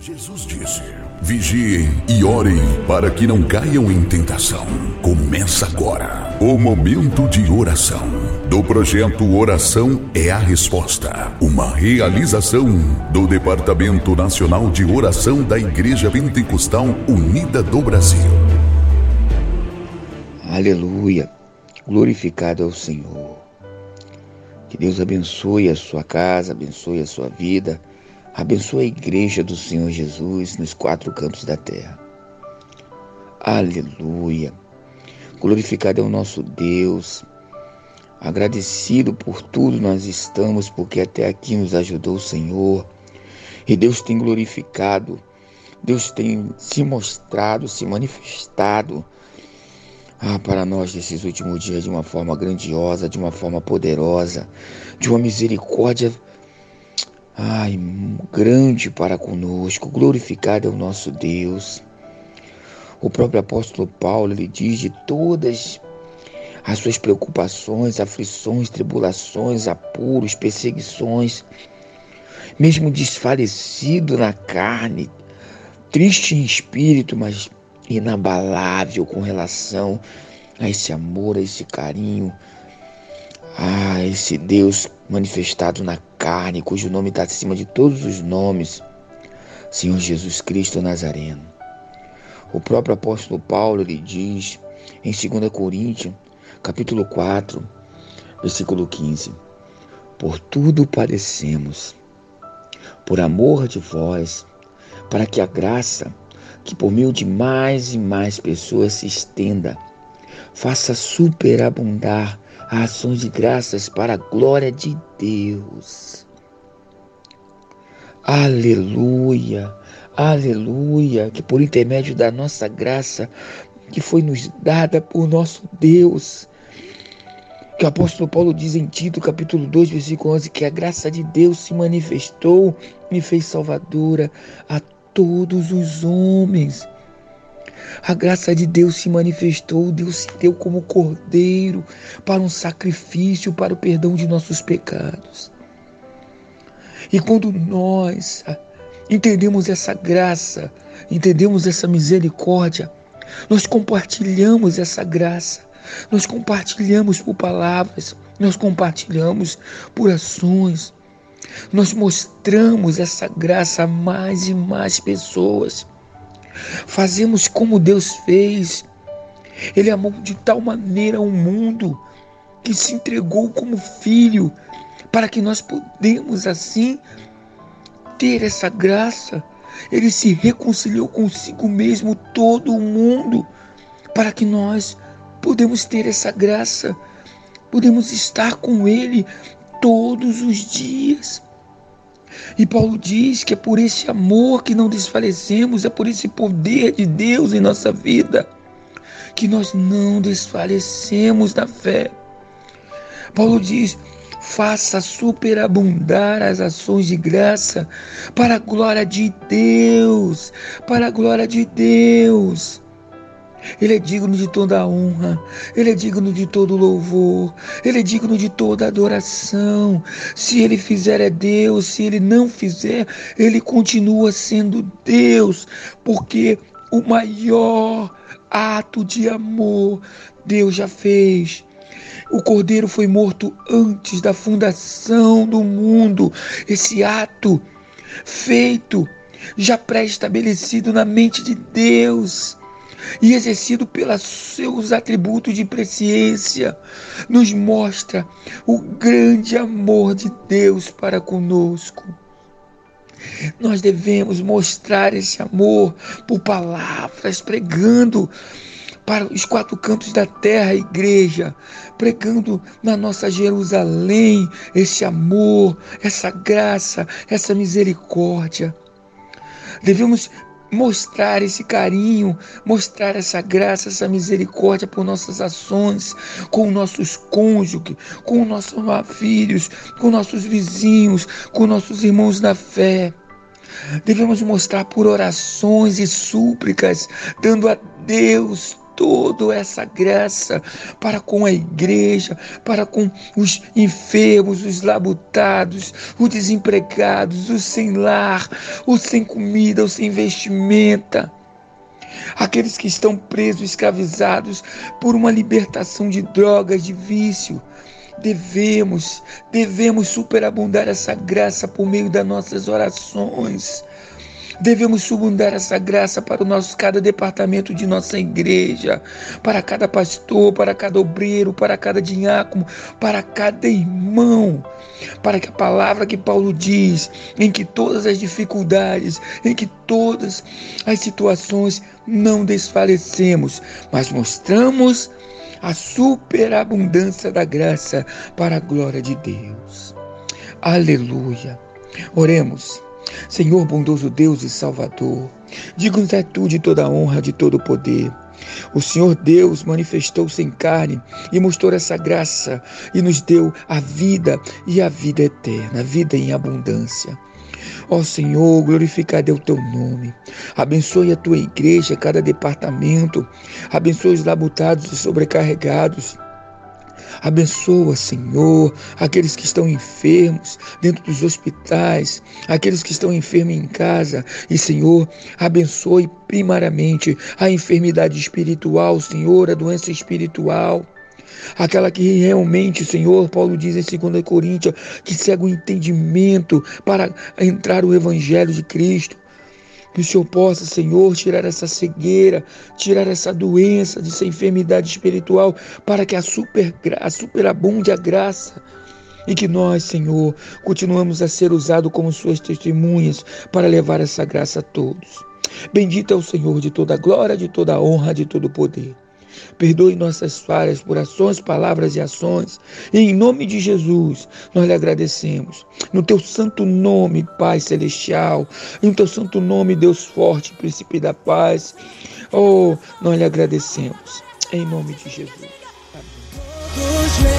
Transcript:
Jesus disse: Vigiem e orem para que não caiam em tentação. Começa agora o momento de oração do projeto Oração é a Resposta, uma realização do Departamento Nacional de Oração da Igreja Pentecostal Unida do Brasil. Aleluia! Glorificado é o Senhor. Que Deus abençoe a sua casa, abençoe a sua vida Abençoa a igreja do Senhor Jesus nos quatro cantos da terra. Aleluia. Glorificado é o nosso Deus. Agradecido por tudo nós estamos, porque até aqui nos ajudou o Senhor. E Deus tem glorificado, Deus tem se mostrado, se manifestado ah, para nós nesses últimos dias de uma forma grandiosa, de uma forma poderosa, de uma misericórdia Ai, grande para conosco, glorificado é o nosso Deus. O próprio apóstolo Paulo ele diz de todas as suas preocupações, aflições, tribulações, apuros, perseguições, mesmo desfalecido na carne, triste em espírito, mas inabalável com relação a esse amor, a esse carinho, a esse Deus manifestado na carne, cujo nome está acima de todos os nomes, Senhor Jesus Cristo Nazareno. O próprio apóstolo Paulo lhe diz em 2 Coríntios, capítulo 4, versículo 15: Por tudo padecemos, por amor de vós, para que a graça que por meio de mais e mais pessoas se estenda, faça superabundar ações de graças para a glória de Deus. Aleluia, aleluia, que por intermédio da nossa graça que foi nos dada por nosso Deus, que o apóstolo Paulo diz em Tito, capítulo 2, versículo 11, que a graça de Deus se manifestou e fez salvadora a todos os homens. A graça de Deus se manifestou, Deus se deu como cordeiro para um sacrifício, para o perdão de nossos pecados. E quando nós entendemos essa graça, entendemos essa misericórdia, nós compartilhamos essa graça, nós compartilhamos por palavras, nós compartilhamos por ações, nós mostramos essa graça a mais e mais pessoas. Fazemos como Deus fez. Ele amou de tal maneira o mundo que se entregou como filho para que nós podemos assim ter essa graça. Ele se reconciliou consigo mesmo todo o mundo para que nós podemos ter essa graça. Podemos estar com ele todos os dias. E Paulo diz que é por esse amor que não desfalecemos, é por esse poder de Deus em nossa vida que nós não desfalecemos na fé. Paulo diz: faça superabundar as ações de graça para a glória de Deus, para a glória de Deus. Ele é digno de toda honra, ele é digno de todo louvor, ele é digno de toda adoração. Se ele fizer é Deus, se ele não fizer, ele continua sendo Deus, porque o maior ato de amor Deus já fez. O cordeiro foi morto antes da fundação do mundo. Esse ato feito já pré-estabelecido na mente de Deus e exercido pelos seus atributos de presciência, nos mostra o grande amor de Deus para conosco. Nós devemos mostrar esse amor por palavras, pregando para os quatro cantos da terra, igreja, pregando na nossa Jerusalém esse amor, essa graça, essa misericórdia. Devemos mostrar esse carinho, mostrar essa graça, essa misericórdia por nossas ações, com nossos cônjuges, com nossos filhos, com nossos vizinhos, com nossos irmãos na fé. Devemos mostrar por orações e súplicas, dando a Deus toda essa graça para com a igreja, para com os enfermos, os labutados, os desempregados, os sem lar, os sem comida, os sem vestimenta aqueles que estão presos, escravizados por uma libertação de drogas, de vício. Devemos, devemos superabundar essa graça por meio das nossas orações. Devemos subundar essa graça para o nosso cada departamento de nossa igreja, para cada pastor, para cada obreiro, para cada diácono, para cada irmão, para que a palavra que Paulo diz, em que todas as dificuldades, em que todas as situações não desfalecemos, mas mostramos a superabundância da graça para a glória de Deus. Aleluia. Oremos. Senhor bondoso Deus e Salvador, diga-nos é tu de toda honra, de todo poder. O Senhor Deus manifestou-se em carne e mostrou essa graça e nos deu a vida e a vida eterna, a vida em abundância. Ó Senhor, glorificado é o teu nome. Abençoe a tua igreja, cada departamento. Abençoe os labutados e sobrecarregados. Abençoa, Senhor, aqueles que estão enfermos dentro dos hospitais, aqueles que estão enfermos em casa. E, Senhor, abençoe primariamente a enfermidade espiritual, Senhor, a doença espiritual. Aquela que realmente, Senhor, Paulo diz em 2 Coríntios, que cega o entendimento para entrar o Evangelho de Cristo. Que o Senhor possa, Senhor, tirar essa cegueira, tirar essa doença, essa enfermidade espiritual, para que a, super, a superabunde a graça e que nós, Senhor, continuamos a ser usados como suas testemunhas para levar essa graça a todos. Bendito é o Senhor de toda glória, de toda honra, de todo poder. Perdoe nossas falhas por ações, palavras e ações. E em nome de Jesus, nós lhe agradecemos. No teu santo nome, Pai Celestial. No teu santo nome, Deus forte, príncipe da paz. Oh, nós lhe agradecemos. Em nome de Jesus. Amém.